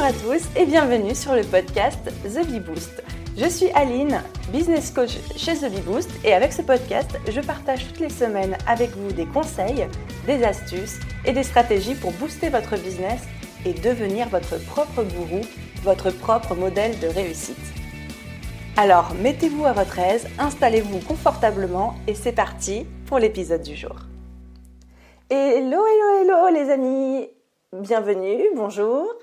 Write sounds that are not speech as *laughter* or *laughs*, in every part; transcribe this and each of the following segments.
Bonjour à tous et bienvenue sur le podcast The Bee Boost. Je suis Aline, business coach chez The Bee Boost et avec ce podcast, je partage toutes les semaines avec vous des conseils, des astuces et des stratégies pour booster votre business et devenir votre propre gourou, votre propre modèle de réussite. Alors, mettez-vous à votre aise, installez-vous confortablement et c'est parti pour l'épisode du jour. Hello, hello, hello les amis Bienvenue, bonjour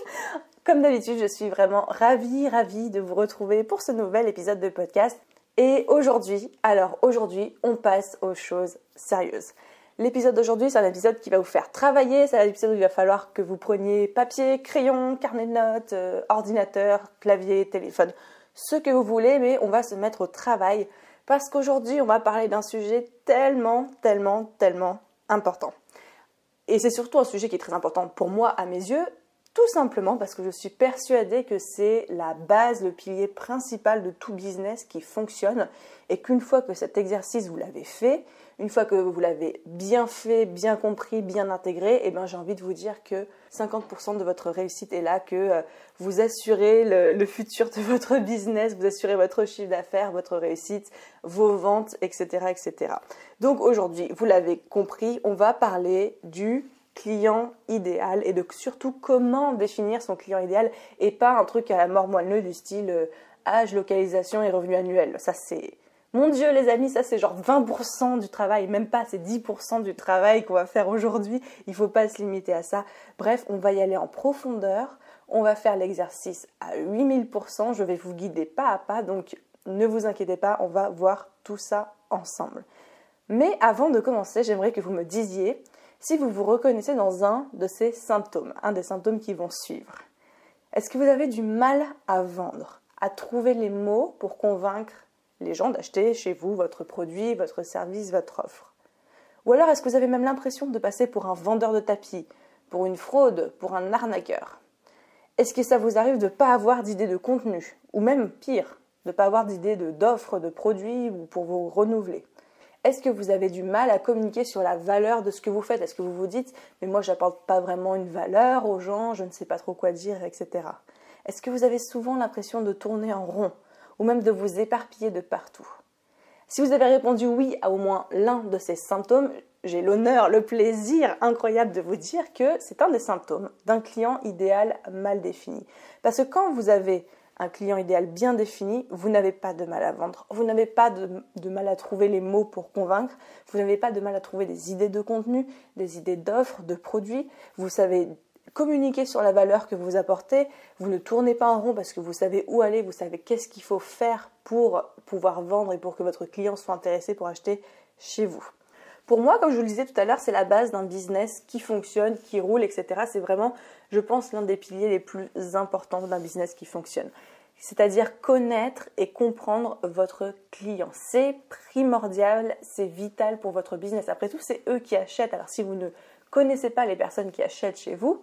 *laughs* Comme d'habitude, je suis vraiment ravie, ravie de vous retrouver pour ce nouvel épisode de podcast. Et aujourd'hui, alors aujourd'hui, on passe aux choses sérieuses. L'épisode d'aujourd'hui, c'est un épisode qui va vous faire travailler, c'est un épisode où il va falloir que vous preniez papier, crayon, carnet de notes, euh, ordinateur, clavier, téléphone, ce que vous voulez, mais on va se mettre au travail parce qu'aujourd'hui, on va parler d'un sujet tellement, tellement, tellement important. Et c'est surtout un sujet qui est très important pour moi à mes yeux, tout simplement parce que je suis persuadée que c'est la base, le pilier principal de tout business qui fonctionne. Et qu'une fois que cet exercice vous l'avez fait, une fois que vous l'avez bien fait, bien compris, bien intégré, eh ben, j'ai envie de vous dire que 50% de votre réussite est là, que euh, vous assurez le, futur de *laughs* votre business, vous assurez votre chiffre d'affaires, votre réussite, vos ventes, etc. etc. Donc aujourd'hui, vous l'avez compris, on va parler du client idéal et de surtout comment définir son client idéal et pas un truc à la mort moelleux du style euh, âge, localisation et revenu annuel. Ça c'est mon Dieu les amis, ça c'est genre 20% du travail, même pas, c'est 10% du travail qu'on va faire aujourd'hui. Il ne faut pas se limiter à ça. Bref, on va y aller en profondeur. On va faire l'exercice à 8000%. Je vais vous guider pas à pas, donc ne vous inquiétez pas, on va voir tout ça ensemble. Mais avant de commencer, j'aimerais que vous me disiez si vous vous reconnaissez dans un de ces symptômes, un des symptômes qui vont suivre. Est-ce que vous avez du mal à vendre, à trouver les mots pour convaincre les gens d'acheter chez vous votre produit, votre service, votre offre. Ou alors est-ce que vous avez même l'impression de passer pour un vendeur de tapis, pour une fraude, pour un arnaqueur? Est-ce que ça vous arrive de ne pas avoir d'idée de contenu, ou même pire, de ne pas avoir d'idée d'offres, de, de produits ou pour vous renouveler? Est-ce que vous avez du mal à communiquer sur la valeur de ce que vous faites? Est-ce que vous vous dites, mais moi j'apporte pas vraiment une valeur aux gens, je ne sais pas trop quoi dire, etc. Est-ce que vous avez souvent l'impression de tourner en rond? Ou même de vous éparpiller de partout. Si vous avez répondu oui à au moins l'un de ces symptômes, j'ai l'honneur, le plaisir incroyable de vous dire que c'est un des symptômes d'un client idéal mal défini. Parce que quand vous avez un client idéal bien défini, vous n'avez pas de mal à vendre, vous n'avez pas de, mal à trouver les mots pour convaincre, vous n'avez pas de mal à trouver des idées de contenu, des idées d'offres, de produits, vous savez communiquer sur la valeur que vous apportez, vous ne tournez pas en rond parce que vous savez où aller, vous savez qu'est-ce qu'il faut faire pour pouvoir vendre et pour que votre client soit intéressé pour acheter chez vous. Pour moi, comme je vous le disais tout à l'heure, c'est la base d'un business qui fonctionne, qui roule, etc. C'est vraiment, je pense, l'un des piliers les plus importants d'un business qui fonctionne. C'est-à-dire connaître et comprendre votre client. C'est primordial, c'est vital pour votre business. Après tout, c'est eux qui achètent. Alors si vous ne connaissez pas les personnes qui achètent chez vous,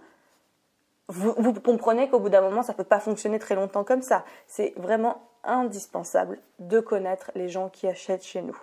vous, comprenez qu'au bout d'un moment, ça ne peut pas fonctionner très longtemps comme ça. C'est vraiment indispensable de connaître les gens qui achètent chez nous.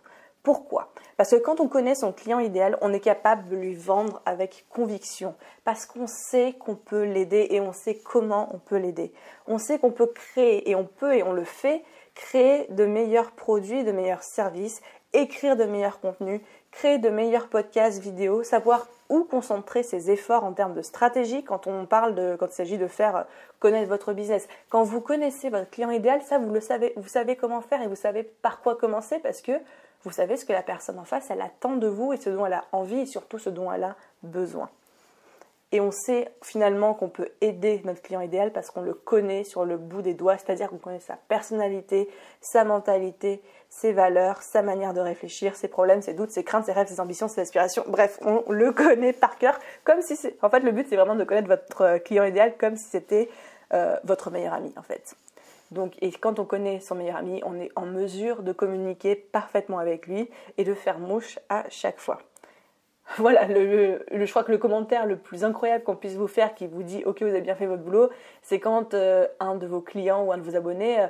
Pourquoi? Parce que quand on connaît son client idéal, on est capable de lui vendre avec conviction. Parce qu'on sait qu'on peut l'aider et on sait comment on peut l'aider. On sait qu'on peut créer et on peut et on le fait créer de meilleurs produits, de meilleurs services, écrire de meilleurs contenus, créer de meilleurs podcasts, vidéos, savoir où concentrer ses efforts en termes de stratégie quand on parle de quand il s'agit de faire connaître votre business. Quand vous connaissez votre client idéal, ça vous le savez, vous savez comment faire et vous savez par quoi commencer parce que vous savez ce que la personne en face, elle attend de vous et ce dont elle a envie et surtout ce dont elle a besoin. Et on sait finalement qu'on peut aider notre client idéal parce qu'on le connaît sur le bout des doigts, c'est-à-dire qu'on connaît sa personnalité, sa mentalité, ses valeurs, sa manière de réfléchir, ses problèmes, ses doutes, ses craintes, ses rêves, ses ambitions, ses aspirations. Bref, on le connaît par cœur, comme si c'est. En fait, le but c'est vraiment de connaître votre client idéal comme si c'était euh, votre meilleur ami, en fait. Donc, et quand on connaît son meilleur ami, on est en mesure de communiquer parfaitement avec lui et de faire mouche à chaque fois. *laughs* Voilà, le, je crois que le commentaire le plus incroyable qu'on puisse vous faire qui vous dit ok vous avez bien fait votre boulot, c'est quand euh, un de vos clients ou un de vos abonnés euh,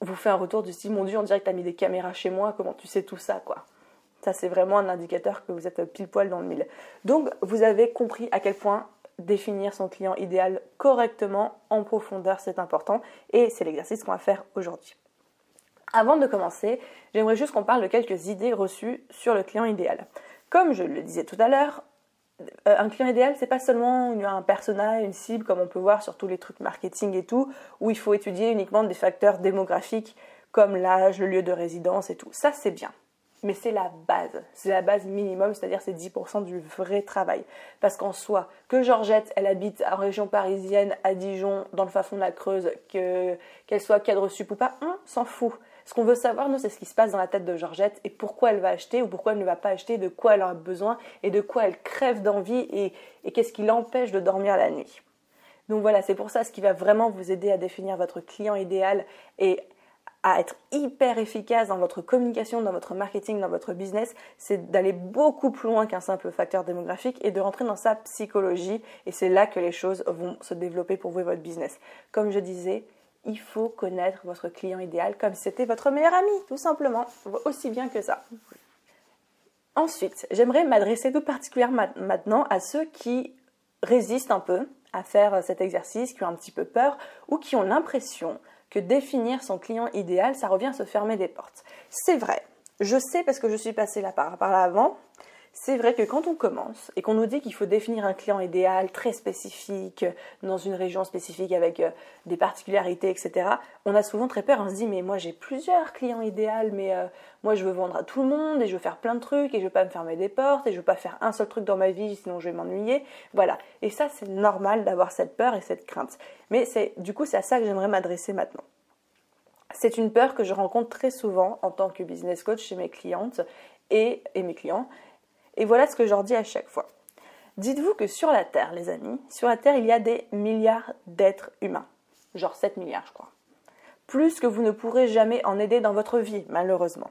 vous fait un retour du style mon dieu on dirait que tu as mis des caméras chez moi, comment tu sais tout ça quoi? Ça c'est vraiment un indicateur que vous êtes pile poil dans le mille. Donc vous avez compris à quel point définir son client idéal correctement, en profondeur, c'est important. Et c'est l'exercice qu'on va faire aujourd'hui. Avant de commencer, j'aimerais juste qu'on parle de quelques idées reçues sur le client idéal. Comme je le disais tout à l'heure, euh, un client idéal, c'est pas seulement un persona, une cible, comme on peut voir sur tous les trucs marketing et tout, où il faut étudier uniquement des facteurs démographiques comme l'âge, le lieu de résidence et tout. Ça, c'est bien. Mais c'est la base, c'est la base minimum, c'est-à-dire c'est 10% du vrai travail. Parce qu'en soi, que Georgette, elle habite en région parisienne, à Dijon, dans le fin fond de la Creuse, qu'elle soit cadre sup ou pas, on s'en fout. Ce qu'on veut savoir, nous, c'est ce qui se passe dans la tête de Georgette et pourquoi elle va acheter ou pourquoi elle ne va pas acheter, de quoi elle a besoin et de quoi elle crève d'envie et, qu'est-ce qui l'empêche de dormir la nuit. Donc voilà, c'est pour ça ce qui va vraiment vous aider à définir votre client idéal et à être hyper efficace dans votre communication, dans votre marketing, dans votre business, c'est d'aller beaucoup plus loin qu'un simple facteur démographique et de rentrer dans sa psychologie. Et c'est là que les choses vont se développer pour vous et votre business. Comme je disais, il faut connaître votre client idéal comme c'était votre meilleur ami, tout simplement, aussi bien que ça. Ensuite, j'aimerais m'adresser tout particulièrement maintenant à ceux qui résistent un peu à faire cet exercice, qui ont un petit peu peur ou qui ont l'impression que définir son client idéal, ça revient à se fermer des portes. C'est vrai, je sais parce que je suis passée là par là avant, c'est vrai que quand on commence et qu'on nous dit qu'il faut définir un client idéal très spécifique, dans une région spécifique avec euh, des particularités, etc., on a souvent très peur. On se dit, mais moi j'ai plusieurs clients idéaux, mais euh, moi je veux vendre à tout le monde et je veux faire plein de trucs et je veux pas me fermer des portes et je veux pas faire un seul truc dans ma vie, sinon je vais m'ennuyer. Voilà. Et ça, c'est normal d'avoir cette peur et cette crainte. Mais c'est, du coup, c'est à ça que j'aimerais m'adresser maintenant. C'est une peur que je rencontre très souvent en tant que business coach chez mes clientes et, et mes clients. Et voilà ce que je dis à chaque fois. Dites-vous que sur la Terre, les amis, sur la Terre, il y a des milliards d'êtres humains. Genre 7 milliards, je crois. Plus que vous ne pourrez jamais en aider dans votre vie, malheureusement.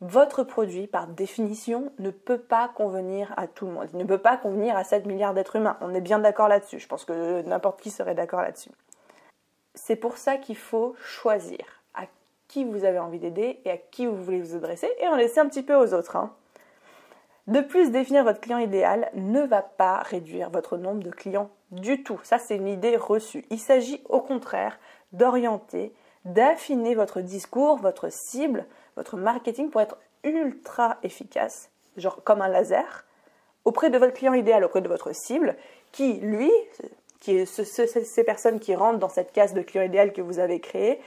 Votre produit, par définition, ne peut pas convenir à tout le monde. Il ne peut pas convenir à 7 milliards d'êtres humains. On est bien d'accord là-dessus. Je pense que n'importe qui serait d'accord là-dessus. C'est pour ça qu'il faut choisir à qui vous avez envie d'aider et à qui vous voulez vous adresser et en laisser un petit peu aux autres. Hein. De plus, définir votre client idéal ne va pas réduire votre nombre de clients du tout. Ça, c'est une idée reçue. Il s'agit au contraire d'orienter, d'affiner votre discours, votre cible, votre marketing pour être ultra efficace, genre comme un laser, auprès de votre client idéal, auprès de votre cible, qui, lui, qui est ces personnes qui rentrent dans cette case de client idéal que vous avez créé,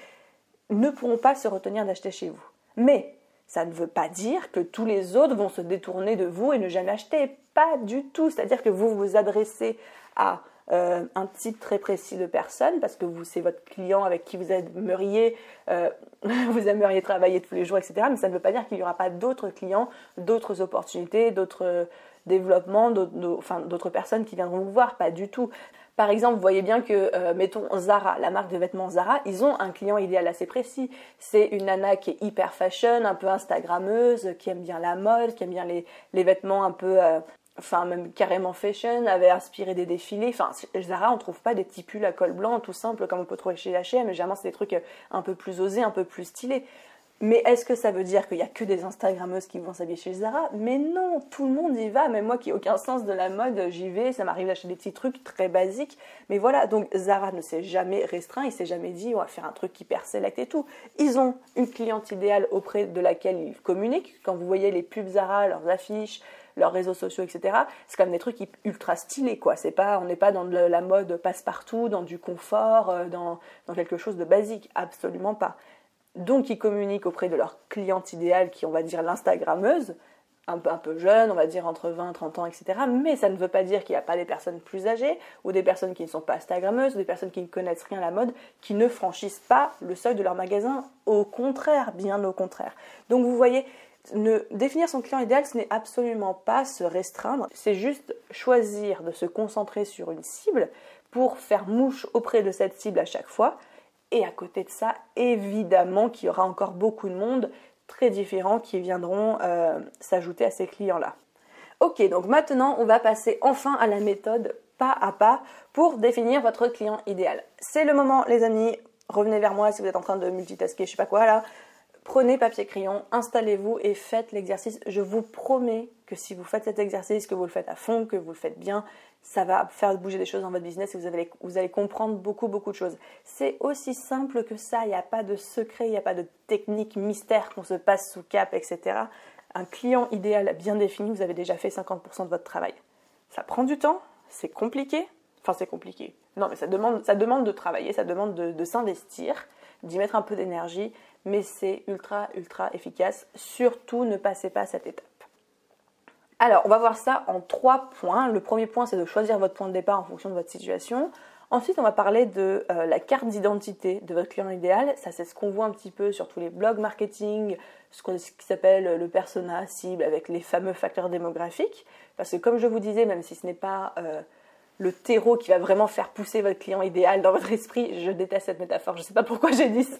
ne pourront pas se retenir d'acheter chez vous. Mais ça ne veut pas dire que tous les autres vont se détourner de vous et ne jamais acheter. Pas du tout. C'est-à-dire que vous vous adressez à euh, un type très précis de personnes parce que vous c'est votre client avec qui vous aimeriez euh, *laughs* vous aimeriez travailler tous les jours etc mais ça ne veut pas dire qu'il n'y aura pas d'autres clients d'autres opportunités d'autres euh, développements d'autres personnes qui viendront vous voir pas du tout par exemple, vous voyez bien que, euh, mettons Zara, la marque de vêtements Zara, ils ont un client idéal assez précis. C'est une nana qui est hyper fashion, un peu instagrammeuse, qui aime bien la mode, qui aime bien les, vêtements un peu, euh, enfin même carrément fashion, avait inspiré des défilés. Enfin, Zara, on trouve pas des petits pulls à col blanc tout simple comme on peut trouver chez H&M, mais généralement c'est des trucs un peu plus osés, un peu plus stylés. Mais est-ce que ça veut dire qu'il n'y a que des Instagrammeuses qui vont s'habiller chez Zara? Mais non, tout le monde y va. Même moi qui n'ai aucun sens de la mode, j'y vais. Ça m'arrive d'acheter des petits trucs très basiques. Mais voilà, donc Zara ne s'est jamais restreint. Il s'est jamais dit on va faire un truc hyper select et tout. Ils ont une cliente idéale auprès de laquelle ils communiquent. Quand vous voyez les pubs Zara, leurs affiches, leurs réseaux sociaux, etc. C'est comme des trucs ultra stylés, quoi. C'est pas, on n'est pas dans de la mode passe-partout, dans du confort, euh, dans quelque chose de basique. Absolument pas. Donc, ils communiquent auprès de leur cliente idéale, qui, on va dire, l'Instagrammeuse, un peu, un peu jeune, on va dire entre 20 30 ans, etc. Mais ça ne veut pas dire qu'il n'y a pas des personnes plus âgées, ou des personnes qui ne sont pas Instagrammeuses, ou des personnes qui ne connaissent rien à la mode, qui ne franchissent pas le seuil de leur magasin. Au contraire, bien au contraire. Donc, vous voyez, définir son client idéal, ce n'est absolument pas se restreindre, c'est juste choisir de se concentrer sur une cible pour faire mouche auprès de cette cible à chaque fois et à côté de ça, évidemment qu'il y aura encore beaucoup de monde très différents qui viendront euh, s'ajouter à ces clients-là. Ok, donc maintenant on va passer enfin à la méthode pas à pas pour définir votre client idéal. C'est le moment les amis, revenez vers moi si vous êtes en train de multitasker, je sais pas quoi là. Prenez papier crayon, installez-vous et faites l'exercice. Je vous promets que si vous faites cet exercice, que vous le faites à fond, que vous le faites bien, ça va faire bouger des choses dans votre business et vous allez, vous allez comprendre beaucoup, beaucoup de choses. C'est aussi simple que ça, il n'y a pas de secret, il n'y a pas de technique mystère qu'on se passe sous cap, etc. Un client idéal bien défini, vous avez déjà fait 50% de votre travail. Ça prend du temps, c'est compliqué, enfin c'est compliqué. Non, mais ça demande, ça demande de travailler, ça demande de s'investir, d'y mettre un peu d'énergie, mais c'est ultra, ultra efficace. Surtout, ne passez pas cette étape. Alors, on va voir ça en trois points. Le premier point, c'est de choisir votre point de départ en fonction de votre situation. Ensuite, on va parler de euh, la carte d'identité de votre client idéal. Ça, c'est ce qu'on voit un petit peu sur tous les blogs marketing, ce, qui s'appelle le persona cible avec les fameux facteurs démographiques. Parce que comme je vous disais, même si ce n'est pas euh, le terreau qui va vraiment faire pousser votre client idéal dans votre esprit, je déteste cette métaphore, je ne sais pas pourquoi j'ai dit ça.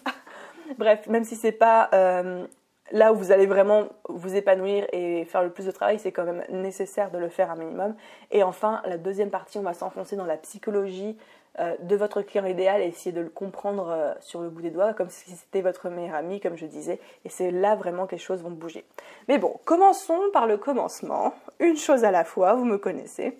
Bref, même si c'est pas euh, là où vous allez vraiment vous épanouir et faire le plus de travail, c'est quand même nécessaire de le faire un minimum. Et enfin, la deuxième partie, on va s'enfoncer dans la psychologie euh, de votre client idéal et essayer de le comprendre euh, sur le bout des doigts, comme si c'était votre meilleur ami, comme je disais. Et c'est là vraiment que les choses vont bouger. Mais bon, commençons par le commencement. Une chose à la fois, vous me connaissez.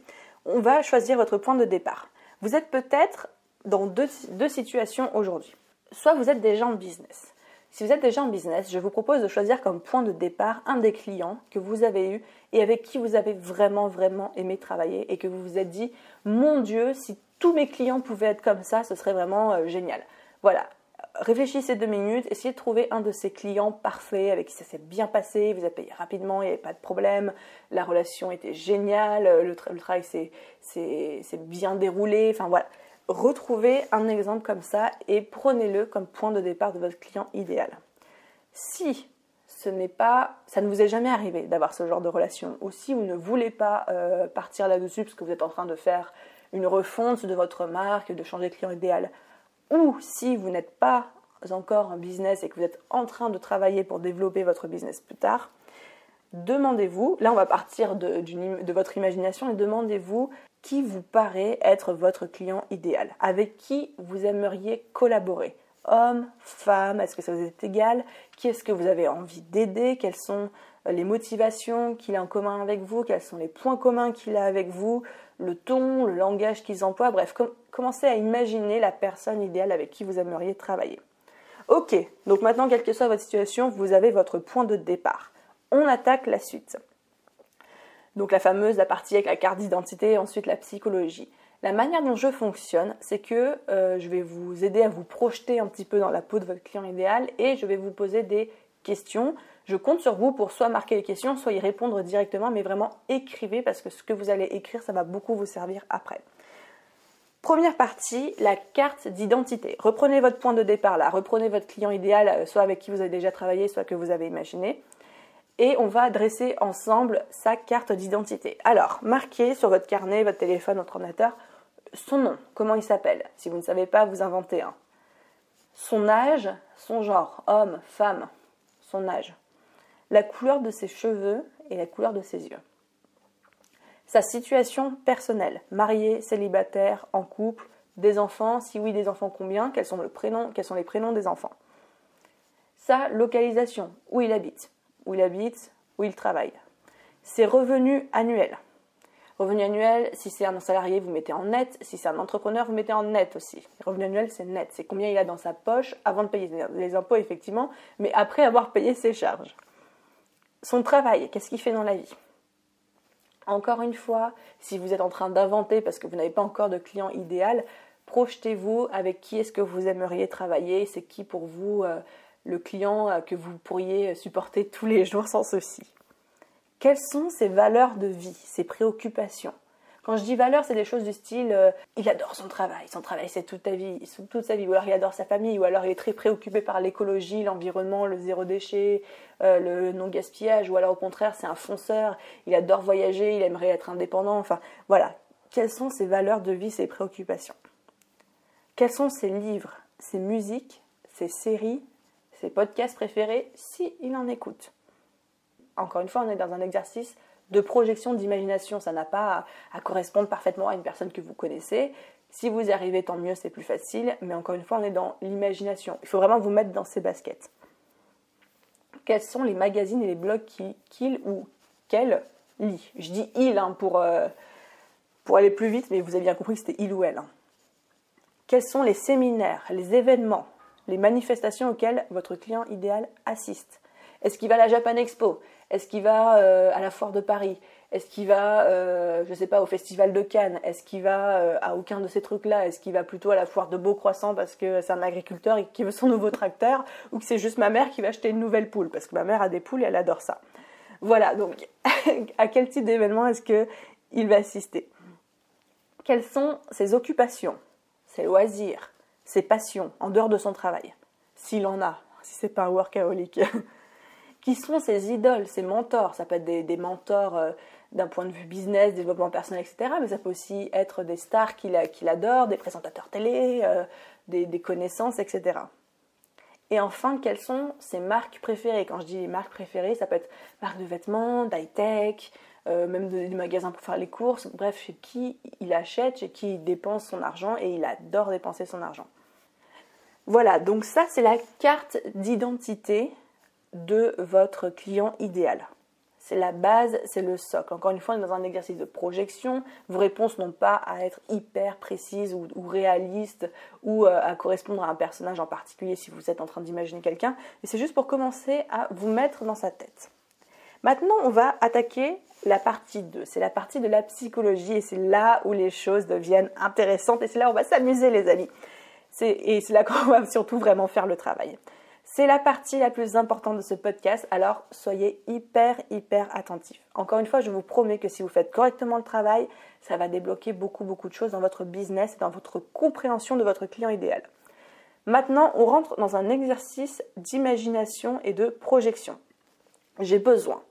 On va choisir votre point de départ. Vous êtes peut-être dans deux, situations aujourd'hui. Soit vous êtes déjà en business. Si vous êtes déjà en business, je vous propose de choisir comme point de départ un des clients que vous avez eu et avec qui vous avez vraiment, vraiment aimé travailler et que vous vous êtes dit, mon Dieu, si tous mes clients pouvaient être comme ça, ce serait vraiment euh, génial. Voilà. Réfléchissez deux minutes, essayez de trouver un de ces clients parfaits avec qui ça s'est bien passé, vous avez payé rapidement, il n'y avait pas de problème, la relation était géniale, le, le travail s'est bien déroulé, enfin voilà retrouvez un exemple comme ça et prenez-le comme point de départ de votre client idéal. Si ce n'est pas, ça ne vous est jamais arrivé d'avoir ce genre de relation, ou si vous ne voulez pas euh, partir là-dessus parce que vous êtes en train de faire une refonte de votre marque, de changer de client idéal, ou si vous n'êtes pas encore en business et que vous êtes en train de travailler pour développer votre business plus tard, demandez-vous, là on va partir de, votre imagination et demandez-vous qui vous paraît être votre client idéal, avec qui vous aimeriez collaborer. Homme, femme, est-ce que ça vous est égal? Qui est-ce que vous avez envie d'aider? Quelles sont euh, les motivations qu'il a en commun avec vous? Quels sont les points communs qu'il a avec vous? Le ton, le langage qu'ils emploient? Bref, commencez à imaginer la personne idéale avec qui vous aimeriez travailler. Ok, donc maintenant, quelle que soit votre situation, vous avez votre point de départ. On attaque la suite. Donc la fameuse, la partie avec la carte d'identité, ensuite la psychologie. La manière dont je fonctionne, c'est que euh, je vais vous aider à vous projeter un petit peu dans la peau de votre client idéal et je vais vous poser des questions. Je compte sur vous pour soit marquer les questions, soit y répondre directement, mais vraiment écrivez parce que ce que vous allez écrire, ça va beaucoup vous servir après. Première partie, la carte d'identité. Reprenez votre point de départ là, reprenez votre client idéal, euh, soit avec qui vous avez déjà travaillé, soit que vous avez imaginé et on va dresser ensemble sa carte d'identité. Alors, marquez sur votre carnet, votre téléphone, votre ordinateur, son nom, comment il s'appelle? Si vous ne savez pas, vous inventez un. Son âge, son genre, homme, femme, son âge. La couleur de ses cheveux et la couleur de ses yeux. Sa situation personnelle, marié, célibataire, en couple, des enfants, si oui des enfants combien, quels sont, les prénoms des enfants. Sa localisation, où il habite, où il habite, où il travaille. Ses revenus annuels. Revenus annuels, si c'est un salarié, vous mettez en net. Si c'est un entrepreneur, vous mettez en net aussi. Revenu annuel, c'est net. C'est combien il a dans sa poche avant de payer les impôts, effectivement, mais après avoir payé ses charges. Son travail, qu'est-ce qu'il fait dans la vie? Encore une fois, si vous êtes en train d'inventer parce que vous n'avez pas encore de client idéal, projetez-vous avec qui est-ce que vous aimeriez travailler, c'est qui pour vous euh, le client euh, que vous pourriez supporter tous les jours sans ceci. Quelles sont ses valeurs de vie, ses préoccupations? Quand je dis valeurs, c'est des choses du style euh, il adore son travail, son travail c'est toute, vie, toute sa vie, ou alors il adore sa famille, ou alors il est très préoccupé par l'écologie, l'environnement, le zéro déchet, euh, le non gaspillage, ou alors au contraire c'est un fonceur, il adore voyager, il aimerait être indépendant, enfin voilà. Quelles sont ses valeurs de vie, ses préoccupations? Quels sont ses livres, ses musiques, ses séries, ses podcasts préférés si il en écoute? Encore une fois, on est dans un exercice de projection d'imagination. Ça n'a pas à, correspondre parfaitement à une personne que vous connaissez. Si vous y arrivez, tant mieux, c'est plus facile. Mais encore une fois, on est dans l'imagination. Il faut vraiment vous mettre dans ces baskets. quels sont les magazines et les blogs qu'il ou qu'elle lit? Je dis il hein, pour, euh, pour aller plus vite, mais vous avez bien compris que c'était il ou elle. Hein. Quels sont les séminaires, les événements, les manifestations auxquelles votre client idéal assiste? Est-ce qu'il va à la Japan Expo Est-ce qu'il va euh, à la Foire de Paris? Est-ce qu'il va, euh, je ne sais pas, au Festival de Cannes? Est-ce qu'il va à aucun de ces trucs-là? Est-ce qu'il va plutôt à la Foire de Beaucroissant parce que c'est un agriculteur qui veut son nouveau tracteur? Ou que c'est juste ma mère qui va acheter une nouvelle poule? Parce que ma mère a des poules et elle adore ça. Voilà, donc *laughs* à quel type d'événement est-ce qu'il va assister? Quelles sont ses occupations, ses loisirs, ses passions en dehors de son travail? S'il en a, si c'est pas un workaholic. *laughs* Qui sont ses idoles, ses mentors Ça peut être des, mentors euh, d'un point de vue business, développement personnel, etc. Mais ça peut aussi être des stars qu'il adore, des présentateurs télé, euh, des connaissances, etc. Et enfin, quelles sont ses marques préférées? Quand je dis marques préférées, ça peut être marques de vêtements, d'high-tech, euh, même des magasins pour faire les courses, bref, chez qui il achète, chez qui il dépense son argent et il adore dépenser son argent. Voilà, donc ça c'est la carte d'identité de votre client idéal. C'est la base, c'est le socle. Encore une fois, on est dans un exercice de projection. Vos réponses n'ont pas à être hyper précises ou, réalistes ou euh, à correspondre à un personnage en particulier si vous êtes en train d'imaginer quelqu'un. Mais c'est juste pour commencer à vous mettre dans sa tête. Maintenant, on va attaquer la partie 2. C'est la partie de la psychologie et c'est là où les choses deviennent intéressantes et c'est là où on va s'amuser, les amis. Et c'est là qu'on *laughs* va surtout vraiment faire le travail. C'est la partie la plus importante de ce podcast, alors soyez hyper, hyper attentifs. Encore une fois, je vous promets que si vous faites correctement le travail, ça va débloquer beaucoup, beaucoup de choses dans votre business et dans votre compréhension de votre client idéal. Maintenant, on rentre dans un exercice d'imagination et de projection. J'ai besoin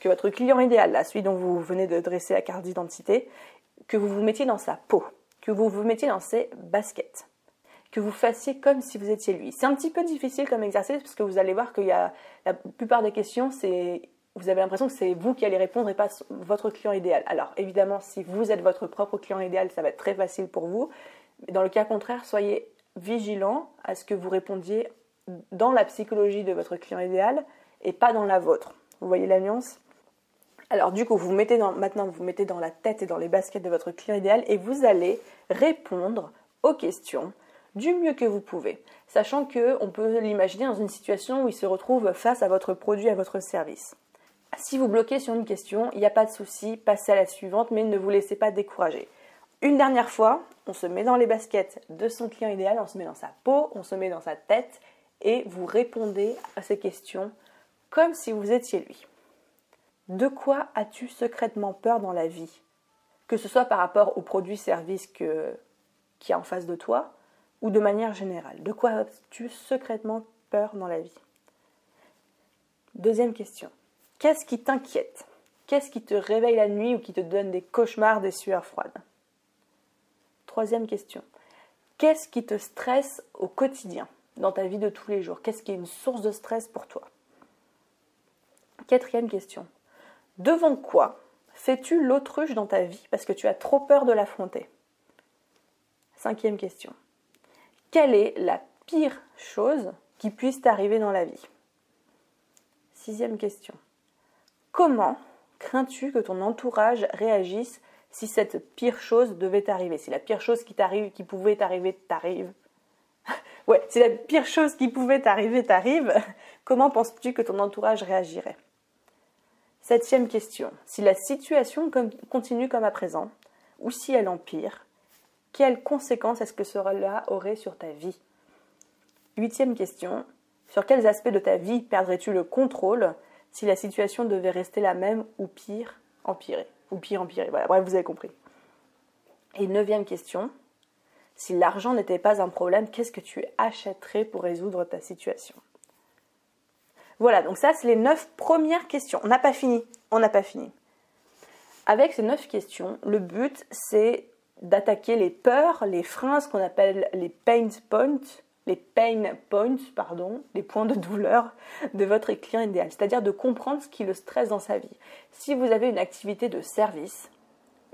que votre client idéal, là, celui dont vous venez de dresser la carte d'identité, que vous vous mettiez dans sa peau, que vous vous mettiez dans ses baskets que vous fassiez comme si vous étiez lui. C'est un petit peu difficile comme exercice parce que vous allez voir qu'il y a la plupart des questions, c'est vous avez l'impression que c'est vous qui allez répondre et pas votre client idéal. Alors évidemment, si vous êtes votre propre client idéal, ça va être très facile pour vous. Dans le cas contraire, soyez vigilant à ce que vous répondiez dans la psychologie de votre client idéal et pas dans la vôtre. Vous voyez la nuance? Alors du coup, vous mettez dans, maintenant vous mettez dans la tête et dans les baskets de votre client idéal et vous allez répondre aux questions du mieux que vous pouvez, sachant qu'on peut l'imaginer dans une situation où il se retrouve face à votre produit, à votre service. Si vous bloquez sur une question, il n'y a pas de souci, passez à la suivante, mais ne vous laissez pas décourager. Une dernière fois, on se met dans les baskets de son client idéal, on se met dans sa peau, on se met dans sa tête, et vous répondez à ces questions comme si vous étiez lui. De quoi as-tu secrètement peur dans la vie? Que ce soit par rapport au produit service que, qui est en face de toi, ou de manière générale De quoi as-tu secrètement peur dans la vie? Deuxième question. Qu'est-ce qui t'inquiète? Qu'est-ce qui te réveille la nuit ou qui te donne des cauchemars, des sueurs froides? Troisième question. Qu'est-ce qui te stresse au quotidien, dans ta vie de tous les jours? Qu'est-ce qui est une source de stress pour toi? Quatrième question. Devant quoi fais-tu l'autruche dans ta vie parce que tu as trop peur de l'affronter? Cinquième question. Quelle est la pire chose qui puisse t'arriver dans la vie? Sixième question. Comment crains-tu que ton entourage réagisse si cette pire chose devait t'arriver? Si la pire chose qui t'arrive, qui pouvait t'arriver, t'arrive. *laughs* ouais, si la pire chose qui pouvait t'arriver t'arrive, *laughs* comment penses-tu que ton entourage réagirait? Septième question. Si la situation continue comme à présent, ou si elle empire, quelles conséquences est-ce que cela aurait sur ta vie? Huitième question. Sur quels aspects de ta vie perdrais-tu le contrôle si la situation devait rester la même ou pire, empirer Ou pire, empirer. Voilà, bref, vous avez compris. Et neuvième question. Si l'argent n'était pas un problème, qu'est-ce que tu achèterais pour résoudre ta situation? Voilà, donc ça, c'est les neuf premières questions. On n'a pas fini. On n'a pas fini. Avec ces neuf questions, le but, c'est d'attaquer les peurs, les freins, ce qu'on appelle les pain points, les pain points, pardon, les points de douleur de votre client idéal. C'est-à-dire de comprendre ce qui le stresse dans sa vie. Si vous avez une activité de service,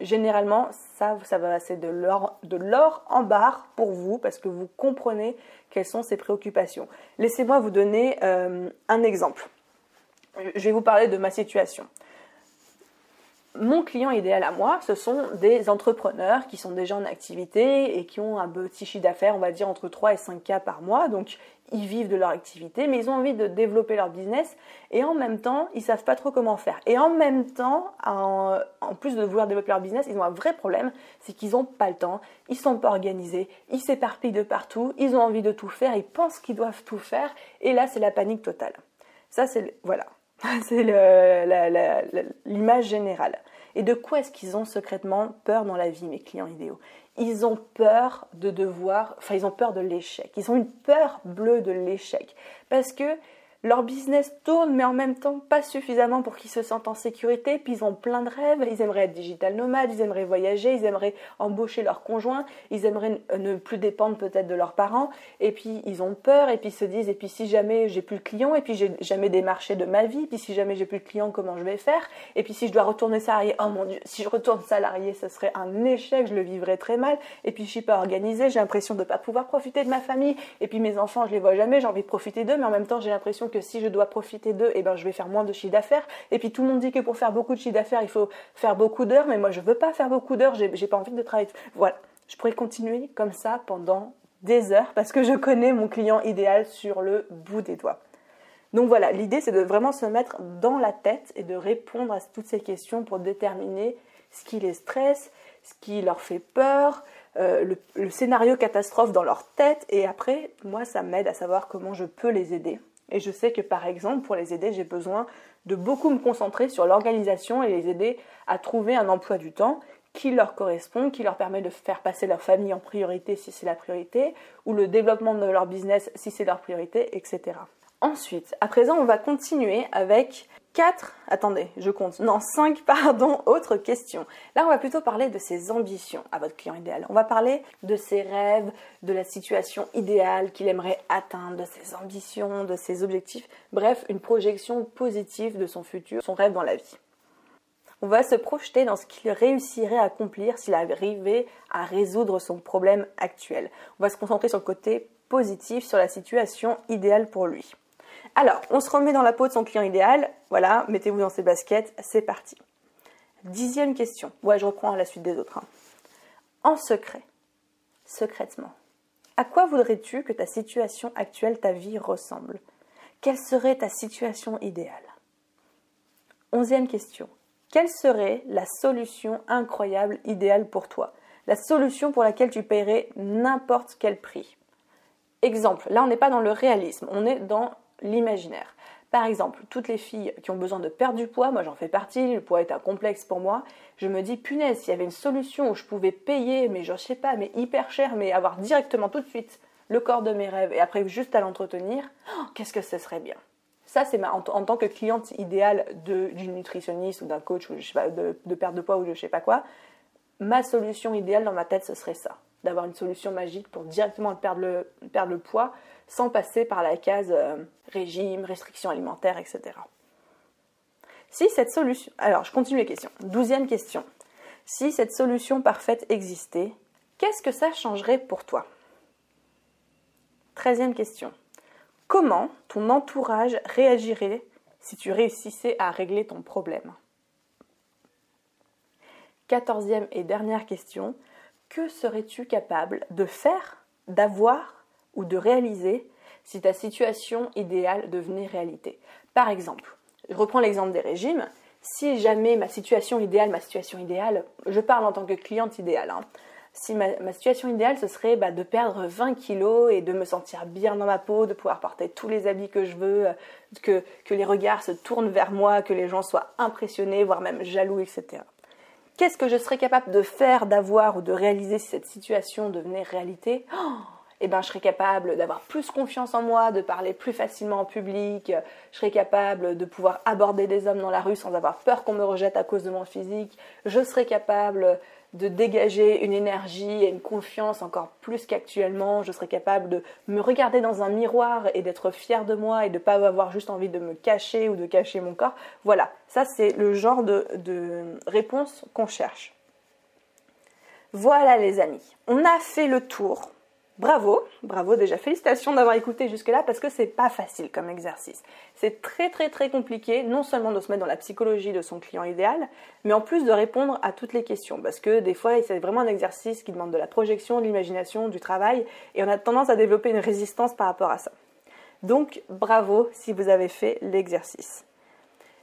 généralement, ça, ça va, l'or, de l'or en barre pour vous parce que vous comprenez quelles sont ses préoccupations. Laissez-moi vous donner euh, un exemple. je vais vous parler de ma situation. Mon client idéal à moi, ce sont des entrepreneurs qui sont déjà en activité et qui ont un petit chiffre d'affaires, on va dire entre 3 et 5 cas par mois. Donc, ils vivent de leur activité, mais ils ont envie de développer leur business et en même temps, ils savent pas trop comment faire. Et en même temps, en, plus de vouloir développer leur business, ils ont un vrai problème, c'est qu'ils n'ont pas le temps, ils sont pas organisés, ils s'éparpillent de partout, ils ont envie de tout faire, ils pensent qu'ils doivent tout faire et là, c'est la panique totale. Ça, c'est voilà. *laughs* C'est l'image générale. Et de quoi est-ce qu'ils ont secrètement peur dans la vie, mes clients idéaux? Ils ont peur de devoir, enfin ils ont peur de l'échec. Ils ont une peur bleue de l'échec. Parce que leur business tourne, mais en même temps pas suffisamment pour qu'ils se sentent en sécurité. Puis ils ont plein de rêves. Ils aimeraient être digital nomades, ils aimeraient voyager, ils aimeraient embaucher leur conjoint, ils aimeraient ne plus dépendre peut-être de leurs parents. Et puis ils ont peur, et puis ils se disent et puis si jamais j'ai plus de clients, et puis j'ai jamais des marchés de ma vie, puis si jamais j'ai plus de clients, comment je vais faire? Et puis si je dois retourner salarié, oh mon dieu, si je retourne salarié, ce serait un échec, je le vivrais très mal. Et puis je suis pas organisée, j'ai l'impression de ne pas pouvoir profiter de ma famille. Et puis mes enfants, je les vois jamais, j'ai envie de profiter d'eux, mais en même temps j'ai l'impression que si je dois profiter d'eux, eh ben, je vais faire moins de chiffre d'affaires. Et puis tout le monde dit que pour faire beaucoup de chiffre d'affaires, il faut faire beaucoup d'heures, mais moi je veux pas faire beaucoup d'heures, j'ai, pas envie de travailler. Voilà, je pourrais continuer comme ça pendant des heures parce que je connais mon client idéal sur le bout des doigts. Donc voilà, l'idée c'est de vraiment se mettre dans la tête et de répondre à toutes ces questions pour déterminer ce qui les stresse, ce qui leur fait peur, euh, le, scénario catastrophe dans leur tête. Et après, moi, ça m'aide à savoir comment je peux les aider. Et je sais que par exemple, pour les aider, j'ai besoin de beaucoup me concentrer sur l'organisation et les aider à trouver un emploi du temps qui leur correspond, qui leur permet de faire passer leur famille en priorité si c'est la priorité, ou le développement de leur business si c'est leur priorité, etc. Ensuite, à présent, on va continuer avec 4, attendez, je compte, non, 5, *laughs* pardon, autres questions. Là, on va plutôt parler de ses ambitions à votre client idéal. On va parler de ses rêves, de la situation idéale qu'il aimerait atteindre, de ses ambitions, de ses objectifs. Bref, une projection positive de son futur, son rêve dans la vie. On va se projeter dans ce qu'il réussirait à accomplir s'il arrivait à résoudre son problème actuel. On va se concentrer sur le côté positif, sur la situation idéale pour lui. Alors, on se remet dans la peau de son client idéal. Voilà, mettez-vous dans ses baskets, c'est parti. Dixième question. Ouais, je reprends à la suite des autres. Hein. En secret, secrètement, à quoi voudrais-tu que ta situation actuelle, ta vie ressemble? Quelle serait ta situation idéale? Onzième question. Quelle serait la solution incroyable, idéale pour toi? La solution pour laquelle tu paierais n'importe quel prix? Exemple, là on n'est pas dans le réalisme, on est dans l'imaginaire. Par exemple, toutes les filles qui ont besoin de perdre du poids, moi j'en fais partie, le poids est un complexe pour moi, je me dis punaise, s'il y avait une solution où je pouvais payer, mais je sais pas, mais hyper cher, mais avoir directement tout de suite le corps de mes rêves et après juste à l'entretenir, oh, qu'est-ce que ce serait bien. Ça, c'est en, tant que cliente idéale d'une nutritionniste ou d'un coach ou de, perte de poids ou je sais pas quoi, ma solution idéale dans ma tête, ce serait ça d'avoir une solution magique pour directement perdre le, perdre le poids sans passer par la case euh, régime, restriction alimentaire, etc. Si cette solution... Alors, je continue les questions. Douzième question. Si cette solution parfaite existait, qu'est-ce que ça changerait pour toi? Treizième question. Comment ton entourage réagirait si tu réussissais à régler ton problème? Quatorzième et dernière question que serais-tu capable de faire, d'avoir ou de réaliser si ta situation idéale devenait réalité Par exemple, je reprends l'exemple des régimes. Si jamais ma situation idéale, ma situation idéale, je parle en tant que cliente idéale, hein, si ma, situation idéale, ce serait bah, de perdre 20 kilos et de me sentir bien dans ma peau, de pouvoir porter tous les habits que je veux, que, les regards se tournent vers moi, que les gens soient impressionnés, voire même jaloux, etc. Qu'est-ce que je serais capable de faire, d'avoir ou de réaliser si cette situation devenait réalité? Oh eh ben, je serais capable d'avoir plus confiance en moi, de parler plus facilement en public, je serais capable de pouvoir aborder des hommes dans la rue sans avoir peur qu'on me rejette à cause de mon physique, je serais capable de dégager une énergie et une confiance encore plus qu'actuellement. Je serais capable de me regarder dans un miroir et d'être fière de moi et de ne pas avoir juste envie de me cacher ou de cacher mon corps. Voilà, ça c'est le genre de, de réponse qu'on cherche. Voilà les amis, on a fait le tour Bravo, bravo déjà, félicitations d'avoir écouté jusque-là parce que c'est pas facile comme exercice. C'est très très très compliqué, non seulement de se mettre dans la psychologie de son client idéal, mais en plus de répondre à toutes les questions parce que des fois c'est vraiment un exercice qui demande de la projection, de l'imagination, du travail et on a tendance à développer une résistance par rapport à ça. Donc bravo si vous avez fait l'exercice.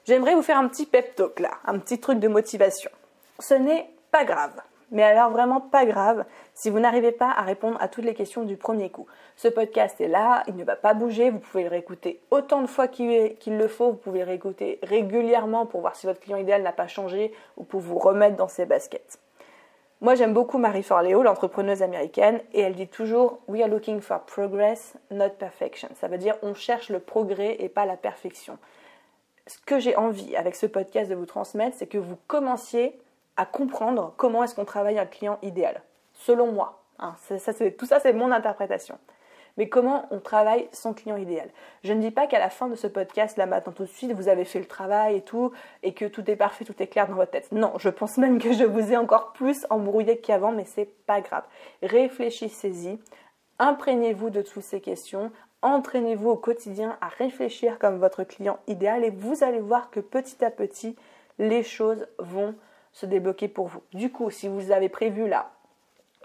J'aimerais vous faire un petit pep talk là, un petit truc de motivation. Ce n'est pas grave. Mais alors vraiment pas grave si vous n'arrivez pas à répondre à toutes les questions du premier coup. Ce podcast est là, il ne va pas bouger, vous pouvez le réécouter autant de fois qu'il le faut, vous pouvez le réécouter régulièrement pour voir si votre client idéal n'a pas changé ou pour vous remettre dans ses baskets. Moi j'aime beaucoup Marie Forleo, l'entrepreneuse américaine, et elle dit toujours We are looking for progress, not perfection. Ça veut dire on cherche le progrès et pas la perfection. Ce que j'ai envie avec ce podcast de vous transmettre, c'est que vous commenciez à comprendre comment est-ce qu'on travaille un client idéal, selon moi. Hein. tout ça, c'est mon interprétation. Mais comment on travaille son client idéal Je ne dis pas qu'à la fin de ce podcast, là maintenant tout de suite, vous avez fait le travail et tout, et que tout est parfait, tout est clair dans votre tête. Non, je pense même que je vous ai encore plus embrouillé qu'avant, mais c'est pas grave. Réfléchissez-y, imprégnez-vous de toutes ces questions, entraînez-vous au quotidien à réfléchir comme votre client idéal, et vous allez voir que petit à petit, les choses vont se débloquer pour vous. Du coup, si vous avez prévu là,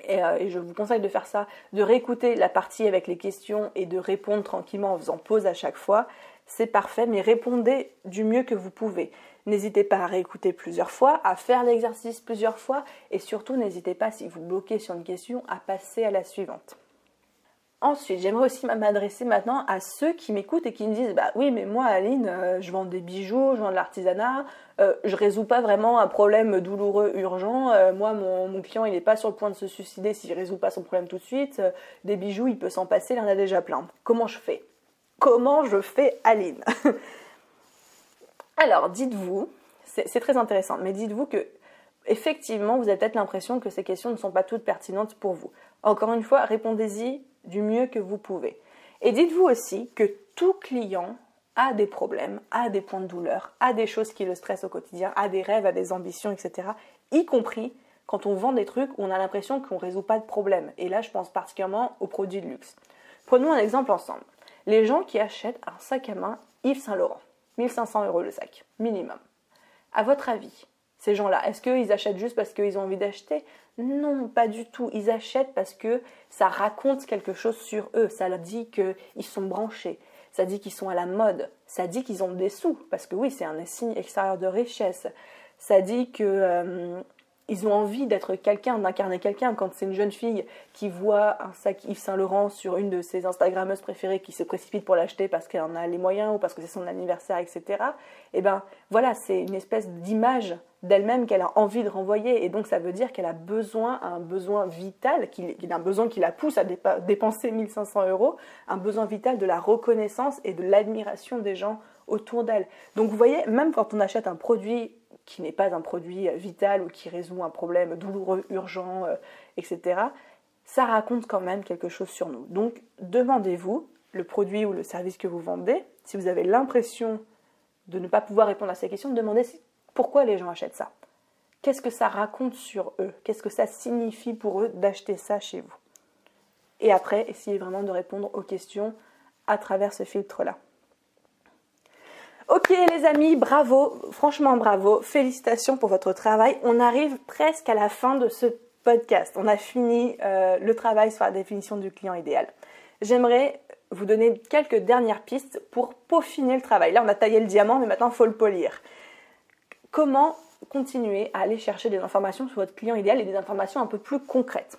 euh, et, je vous conseille de faire ça, de réécouter la partie avec les questions et de répondre tranquillement en faisant pause à chaque fois, c'est parfait, mais répondez du mieux que vous pouvez. N'hésitez pas à réécouter plusieurs fois, à faire l'exercice plusieurs fois, et surtout n'hésitez pas, si vous bloquez sur une question, à passer à la suivante. Ensuite, j'aimerais aussi m'adresser maintenant à ceux qui m'écoutent et qui me disent Bah oui, mais moi, Aline, euh, je vends des bijoux, je vends de l'artisanat, euh, je résous pas vraiment un problème douloureux urgent. Euh, moi, mon, client, il n'est pas sur le point de se suicider s'il résout pas son problème tout de suite. des bijoux, il peut s'en passer, il en a déjà plein. Comment je fais? Comment je fais, Aline? *laughs* Alors, dites-vous, c'est très intéressant, mais dites-vous que effectivement, vous avez peut-être l'impression que ces questions ne sont pas toutes pertinentes pour vous. Encore une fois, répondez-y du mieux que vous pouvez. Et dites-vous aussi que tout client a des problèmes, a des points de douleur, a des choses qui le stressent au quotidien, a des rêves, a des ambitions, etc. Y compris quand on vend des trucs où on a l'impression qu'on ne résout pas de problème. Et là, je pense particulièrement aux produits de luxe. Prenons un exemple ensemble. Les gens qui achètent un sac à main Yves Saint Laurent, 1500 euros le sac, minimum. À votre avis, ces gens-là Est-ce qu'ils achètent juste parce qu'ils ont envie d'acheter? Non, pas du tout. Ils achètent parce que ça raconte quelque chose sur eux. Ça leur dit qu'ils sont branchés. Ça dit qu'ils sont à la mode. Ça dit qu'ils ont des sous. Parce que oui, c'est un signe extérieur de richesse. Ça dit que euh, ils ont envie d'être quelqu'un, d'incarner quelqu'un. Quand c'est une jeune fille qui voit un sac Yves Saint Laurent sur une de ses Instagrammeuses préférées qui se précipite pour l'acheter parce qu'elle en a les moyens ou parce que c'est son anniversaire, etc. Eh ben voilà, c'est une espèce d'image d'elle-même qu'elle a envie de renvoyer. Et donc ça veut dire qu'elle a besoin, un besoin vital, un besoin qui la pousse à dépenser 1500 euros, un besoin vital de la reconnaissance et de l'admiration des gens autour d'elle. Donc vous voyez, même quand on achète un produit qui n'est pas un produit vital ou qui résout un problème douloureux, urgent, euh, etc., ça raconte quand même quelque chose sur nous. Donc demandez-vous le produit ou le service que vous vendez. Si vous avez l'impression de ne pas pouvoir répondre à ces questions, demandez pourquoi les gens achètent ça. Qu'est-ce que ça raconte sur eux? Qu'est-ce que ça signifie pour eux d'acheter ça chez vous? Et après, essayez vraiment de répondre aux questions à travers ce filtre-là. Ok les amis, bravo, franchement bravo, félicitations pour votre travail. On arrive presque à la fin de ce podcast. On a fini euh, le travail sur la définition du client idéal. J'aimerais vous donner quelques dernières pistes pour peaufiner le travail. Là on a taillé le diamant mais maintenant il faut le polir. Comment continuer à aller chercher des informations sur votre client idéal et des informations un peu plus concrètes?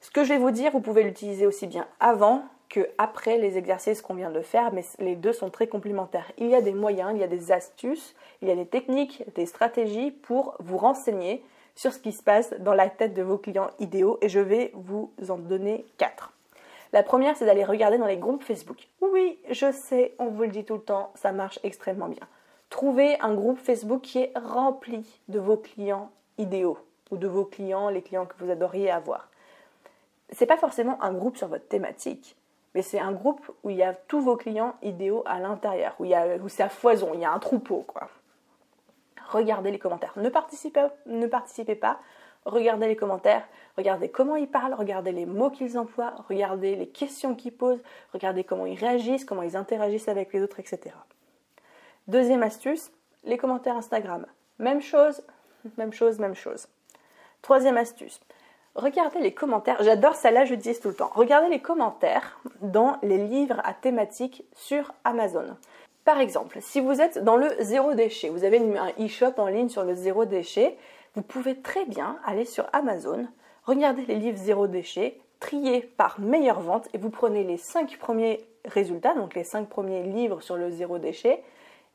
Ce que je vais vous dire, vous pouvez l'utiliser aussi bien avant que après les exercices qu'on vient de faire, mais les deux sont très complémentaires. Il y a des moyens, il y a des astuces, il y a des techniques, des stratégies pour vous renseigner sur ce qui se passe dans la tête de vos clients idéaux et je vais vous en donner quatre. La première, c'est d'aller regarder dans les groupes Facebook. Oui, je sais, on vous le dit tout le temps, ça marche extrêmement bien. Trouvez un groupe Facebook qui est rempli de vos clients idéaux ou de vos clients, les clients que vous adoriez avoir. C'est pas forcément un groupe sur votre thématique, mais c'est un groupe où il y a tous vos clients idéaux à l'intérieur, où, où c'est à foison, il y a un troupeau, quoi. Regardez les commentaires. Ne participez, ne participez pas, regardez les commentaires, regardez comment ils parlent, regardez les mots qu'ils emploient, regardez les questions qu'ils posent, regardez comment ils réagissent, comment ils interagissent avec les autres, etc. Deuxième astuce, les commentaires Instagram. Même chose, même chose, même chose. Troisième astuce, regardez les commentaires. J'adore ça là, je dis tout le temps. Regardez les commentaires dans les livres à thématique sur Amazon. Par exemple, si vous êtes dans le zéro déchet, vous avez un e-shop en ligne sur le zéro déchet, vous pouvez très bien aller sur Amazon, regarder les livres zéro déchet, trier par meilleure vente et vous prenez les 5 premiers résultats, donc les 5 premiers livres sur le zéro déchet,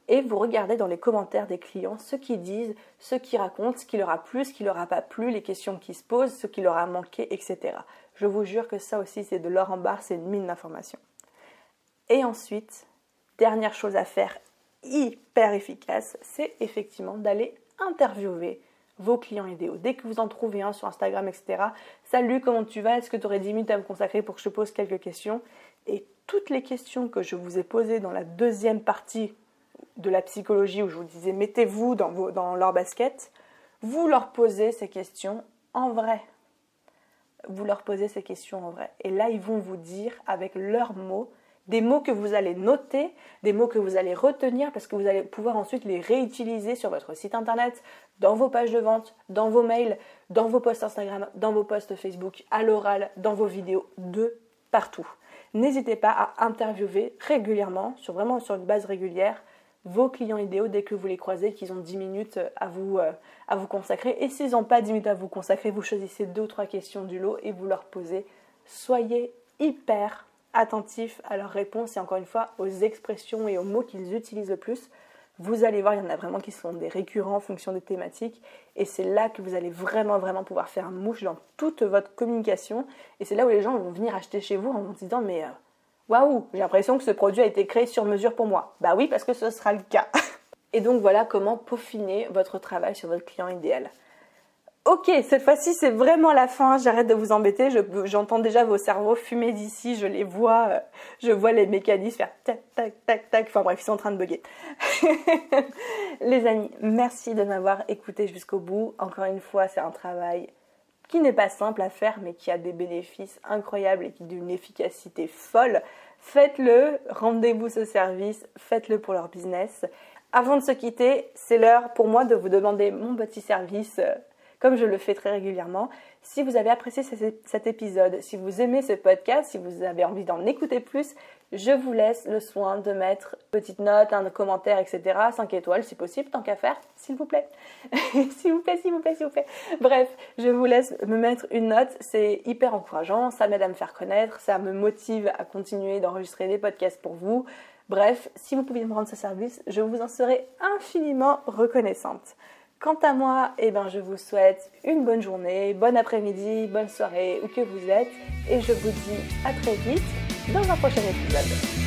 et vous regardez dans les commentaires des clients ce qu'ils disent, ce qu'ils racontent, ce qui leur a plu, ce qui leur a pas plu, les questions qui se posent, ce qui leur a manqué, etc. Je vous jure que ça aussi c'est de l'or en barre, c'est une mine d'informations. Et ensuite, dernière chose à faire hyper efficace, c'est effectivement d'aller interviewer vos clients idéaux. Dès que vous en trouvez un sur Instagram, etc. Salut, comment tu vas? Est-ce que tu aurais 10 minutes à me consacrer pour que je pose quelques questions? Et toutes les questions que je vous ai posées dans la deuxième partie de la psychologie où je vous disais mettez-vous dans, leur basket, vous leur posez ces questions en vrai. Vous leur posez ces questions en vrai. Et là, ils vont vous dire avec leurs mots des mots que vous allez noter, des mots que vous allez retenir parce que vous allez pouvoir ensuite les réutiliser sur votre site internet, dans vos pages de vente, dans vos mails, dans vos posts Instagram, dans vos posts Facebook, à l'oral, dans vos vidéos, de partout. N'hésitez pas à interviewer régulièrement, sur vraiment sur une base régulière, vos clients idéaux dès que vous les croisez, qu'ils ont 10 minutes à vous, euh, à vous consacrer. Et s'ils n'ont pas 10 minutes à vous consacrer, vous choisissez deux ou trois questions du lot et vous leur posez. Soyez hyper attentifs à leurs réponses et encore une fois aux expressions et aux mots qu'ils utilisent le plus. Vous allez voir, il y en a vraiment qui sont des récurrents en fonction des thématiques. Et c'est là que vous allez vraiment, vraiment pouvoir faire mouche dans toute votre communication. Et c'est là où les gens vont venir acheter chez vous en vous disant Mais euh, waouh, j'ai l'impression que ce produit a été créé sur mesure pour moi. Bah oui, parce que ce sera le cas. *laughs* Et donc voilà comment peaufiner votre travail sur votre client idéal. Ok, cette fois-ci c'est vraiment la fin, j'arrête de vous embêter, j'entends déjà vos cerveaux fumer d'ici, je les vois, euh, je vois les mécanismes faire tac tac tac tac, enfin bref, ils sont en train de bugger. *laughs* les amis, merci de m'avoir écouté jusqu'au bout. Encore une fois, c'est un travail qui n'est pas simple à faire mais qui a des bénéfices incroyables et qui d'une efficacité folle. Faites-le, rendez-vous ce service, faites-le pour leur business. Avant de se quitter, c'est l'heure pour moi de vous demander mon petit service comme je le fais très régulièrement. Si vous avez apprécié cet épisode, si vous aimez ce podcast, si vous avez envie d'en écouter plus, je vous laisse le soin de mettre une petite note, un commentaire, etc. 5 étoiles si possible, tant qu'à faire, s'il vous plaît. *laughs* s'il vous plaît, s'il vous plaît, s'il vous plaît. Bref, je vous laisse me mettre une note, c'est hyper encourageant, ça m'aide à me faire connaître, ça me motive à continuer d'enregistrer des podcasts pour vous. Bref, si vous pouviez me rendre ce service, je vous en serais infiniment reconnaissante. Quant à moi, eh ben, je vous souhaite une bonne journée, bon après-midi, bonne soirée, où que vous êtes, et je vous dis à très vite dans un prochain épisode.